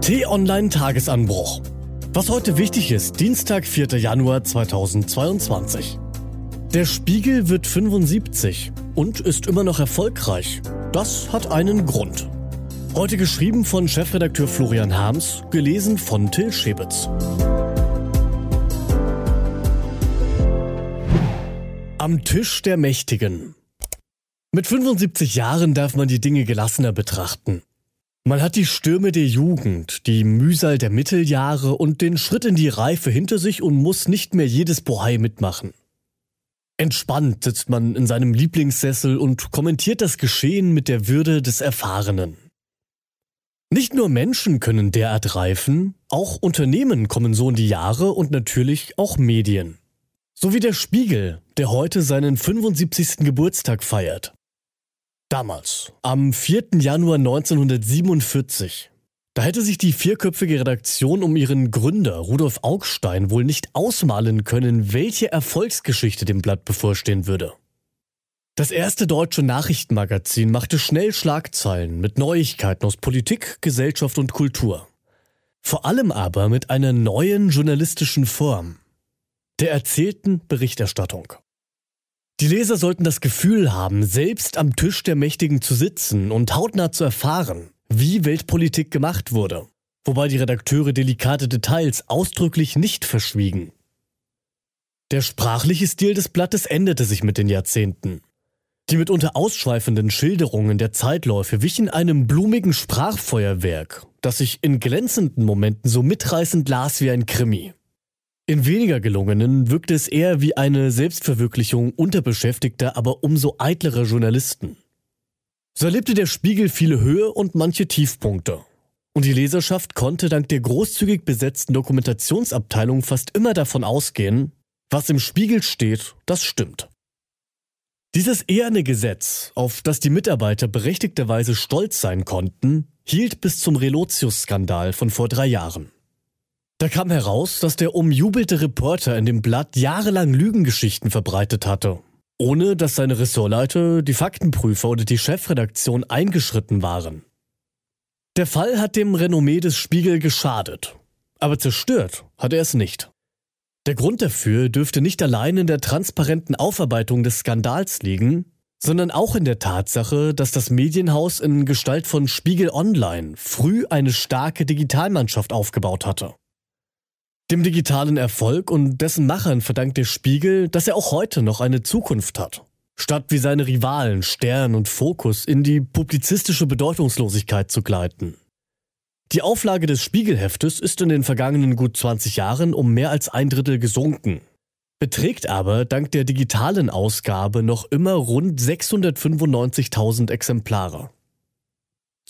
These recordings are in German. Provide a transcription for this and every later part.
T-Online Tagesanbruch. Was heute wichtig ist, Dienstag, 4. Januar 2022. Der Spiegel wird 75 und ist immer noch erfolgreich. Das hat einen Grund. Heute geschrieben von Chefredakteur Florian Harms, gelesen von Till Schäbitz. Am Tisch der Mächtigen. Mit 75 Jahren darf man die Dinge gelassener betrachten. Man hat die Stürme der Jugend, die Mühsal der Mitteljahre und den Schritt in die Reife hinter sich und muss nicht mehr jedes Bohai mitmachen. Entspannt sitzt man in seinem Lieblingssessel und kommentiert das Geschehen mit der Würde des Erfahrenen. Nicht nur Menschen können derart reifen, auch Unternehmen kommen so in die Jahre und natürlich auch Medien. So wie der Spiegel, der heute seinen 75. Geburtstag feiert. Damals, am 4. Januar 1947, da hätte sich die vierköpfige Redaktion um ihren Gründer Rudolf Augstein wohl nicht ausmalen können, welche Erfolgsgeschichte dem Blatt bevorstehen würde. Das erste deutsche Nachrichtenmagazin machte schnell Schlagzeilen mit Neuigkeiten aus Politik, Gesellschaft und Kultur. Vor allem aber mit einer neuen journalistischen Form, der erzählten Berichterstattung. Die Leser sollten das Gefühl haben, selbst am Tisch der Mächtigen zu sitzen und hautnah zu erfahren, wie Weltpolitik gemacht wurde, wobei die Redakteure delikate Details ausdrücklich nicht verschwiegen. Der sprachliche Stil des Blattes änderte sich mit den Jahrzehnten. Die mitunter ausschweifenden Schilderungen der Zeitläufe wichen einem blumigen Sprachfeuerwerk, das sich in glänzenden Momenten so mitreißend las wie ein Krimi. In weniger gelungenen wirkte es eher wie eine Selbstverwirklichung unterbeschäftigter, aber umso eitlerer Journalisten. So erlebte der Spiegel viele Höhe und manche Tiefpunkte. Und die Leserschaft konnte dank der großzügig besetzten Dokumentationsabteilung fast immer davon ausgehen, was im Spiegel steht, das stimmt. Dieses eherne Gesetz, auf das die Mitarbeiter berechtigterweise stolz sein konnten, hielt bis zum Relotius-Skandal von vor drei Jahren. Da kam heraus, dass der umjubelte Reporter in dem Blatt jahrelang Lügengeschichten verbreitet hatte, ohne dass seine Ressortleiter, die Faktenprüfer oder die Chefredaktion eingeschritten waren. Der Fall hat dem Renommee des Spiegel geschadet, aber zerstört hat er es nicht. Der Grund dafür dürfte nicht allein in der transparenten Aufarbeitung des Skandals liegen, sondern auch in der Tatsache, dass das Medienhaus in Gestalt von Spiegel Online früh eine starke Digitalmannschaft aufgebaut hatte. Dem digitalen Erfolg und dessen Machern verdankt der Spiegel, dass er auch heute noch eine Zukunft hat. Statt wie seine Rivalen Stern und Fokus in die publizistische Bedeutungslosigkeit zu gleiten. Die Auflage des Spiegelheftes ist in den vergangenen gut 20 Jahren um mehr als ein Drittel gesunken, beträgt aber dank der digitalen Ausgabe noch immer rund 695.000 Exemplare.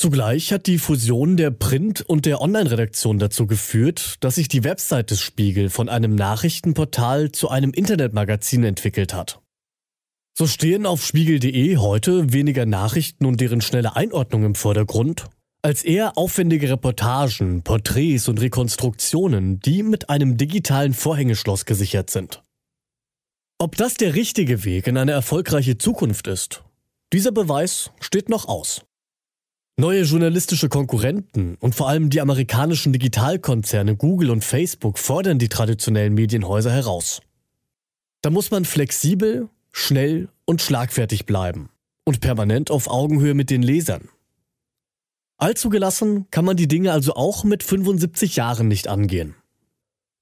Zugleich hat die Fusion der Print- und der Online-Redaktion dazu geführt, dass sich die Website des Spiegel von einem Nachrichtenportal zu einem Internetmagazin entwickelt hat. So stehen auf spiegel.de heute weniger Nachrichten und deren schnelle Einordnung im Vordergrund, als eher aufwendige Reportagen, Porträts und Rekonstruktionen, die mit einem digitalen Vorhängeschloss gesichert sind. Ob das der richtige Weg in eine erfolgreiche Zukunft ist, dieser Beweis steht noch aus. Neue journalistische Konkurrenten und vor allem die amerikanischen Digitalkonzerne Google und Facebook fordern die traditionellen Medienhäuser heraus. Da muss man flexibel, schnell und schlagfertig bleiben und permanent auf Augenhöhe mit den Lesern. Allzu gelassen kann man die Dinge also auch mit 75 Jahren nicht angehen.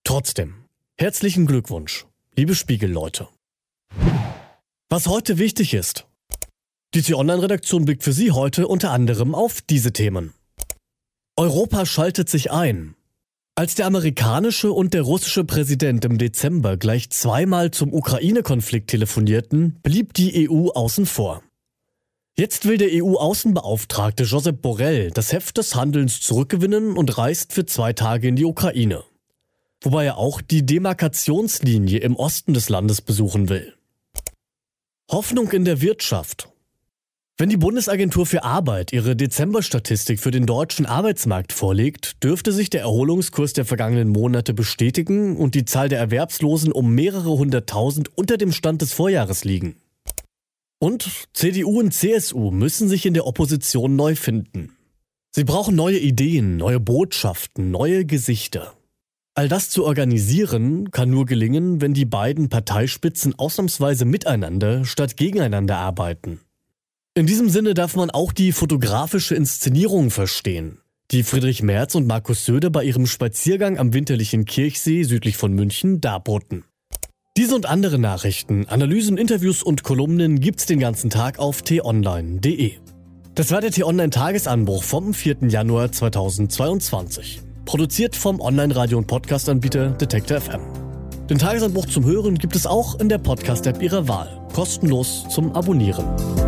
Trotzdem, herzlichen Glückwunsch, liebe Spiegelleute. Was heute wichtig ist, die T-Online-Redaktion blickt für Sie heute unter anderem auf diese Themen. Europa schaltet sich ein. Als der amerikanische und der russische Präsident im Dezember gleich zweimal zum Ukraine-Konflikt telefonierten, blieb die EU außen vor. Jetzt will der EU-Außenbeauftragte Josep Borrell das Heft des Handelns zurückgewinnen und reist für zwei Tage in die Ukraine. Wobei er auch die Demarkationslinie im Osten des Landes besuchen will. Hoffnung in der Wirtschaft. Wenn die Bundesagentur für Arbeit ihre Dezember-Statistik für den deutschen Arbeitsmarkt vorlegt, dürfte sich der Erholungskurs der vergangenen Monate bestätigen und die Zahl der Erwerbslosen um mehrere hunderttausend unter dem Stand des Vorjahres liegen. Und CDU und CSU müssen sich in der Opposition neu finden. Sie brauchen neue Ideen, neue Botschaften, neue Gesichter. All das zu organisieren kann nur gelingen, wenn die beiden Parteispitzen ausnahmsweise miteinander statt gegeneinander arbeiten. In diesem Sinne darf man auch die fotografische Inszenierung verstehen, die Friedrich Merz und Markus Söder bei ihrem Spaziergang am winterlichen Kirchsee südlich von München darboten. Diese und andere Nachrichten, Analysen, Interviews und Kolumnen gibt's den ganzen Tag auf t-online.de. Das war der T-Online-Tagesanbruch vom 4. Januar 2022. Produziert vom Online-Radio- und Podcast-Anbieter Detektor FM. Den Tagesanbruch zum Hören gibt es auch in der Podcast-App Ihrer Wahl. Kostenlos zum Abonnieren.